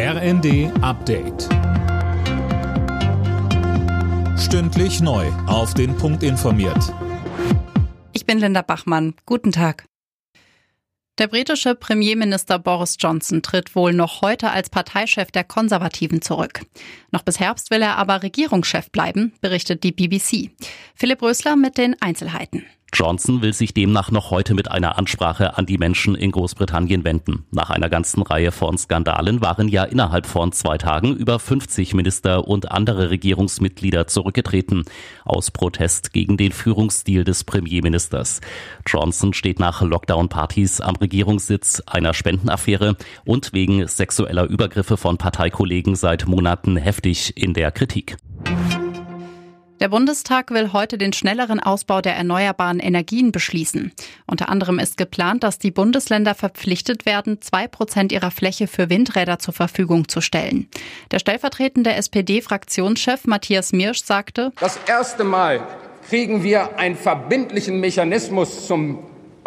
RND Update. Stündlich neu. Auf den Punkt informiert. Ich bin Linda Bachmann. Guten Tag. Der britische Premierminister Boris Johnson tritt wohl noch heute als Parteichef der Konservativen zurück. Noch bis Herbst will er aber Regierungschef bleiben, berichtet die BBC. Philipp Rösler mit den Einzelheiten. Johnson will sich demnach noch heute mit einer Ansprache an die Menschen in Großbritannien wenden. Nach einer ganzen Reihe von Skandalen waren ja innerhalb von zwei Tagen über 50 Minister und andere Regierungsmitglieder zurückgetreten, aus Protest gegen den Führungsstil des Premierministers. Johnson steht nach Lockdown-Partys am Regierungssitz, einer Spendenaffäre und wegen sexueller Übergriffe von Parteikollegen seit Monaten heftig in der Kritik. Der Bundestag will heute den schnelleren Ausbau der erneuerbaren Energien beschließen. Unter anderem ist geplant, dass die Bundesländer verpflichtet werden, zwei Prozent ihrer Fläche für Windräder zur Verfügung zu stellen. Der stellvertretende SPD-Fraktionschef Matthias Mirsch sagte, Das erste Mal kriegen wir einen verbindlichen Mechanismus zum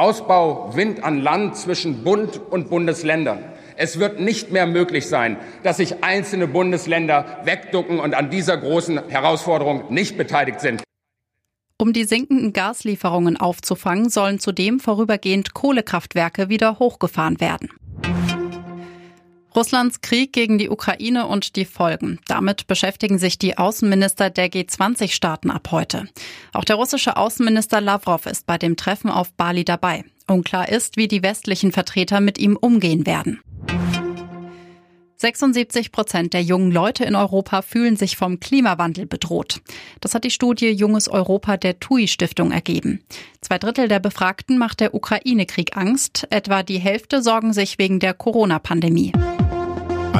Ausbau Wind an Land zwischen Bund und Bundesländern. Es wird nicht mehr möglich sein, dass sich einzelne Bundesländer wegducken und an dieser großen Herausforderung nicht beteiligt sind. Um die sinkenden Gaslieferungen aufzufangen, sollen zudem vorübergehend Kohlekraftwerke wieder hochgefahren werden. Russlands Krieg gegen die Ukraine und die Folgen. Damit beschäftigen sich die Außenminister der G20-Staaten ab heute. Auch der russische Außenminister Lavrov ist bei dem Treffen auf Bali dabei. Unklar ist, wie die westlichen Vertreter mit ihm umgehen werden. 76 Prozent der jungen Leute in Europa fühlen sich vom Klimawandel bedroht. Das hat die Studie Junges Europa der TUI-Stiftung ergeben. Zwei Drittel der Befragten macht der Ukraine-Krieg Angst. Etwa die Hälfte sorgen sich wegen der Corona-Pandemie.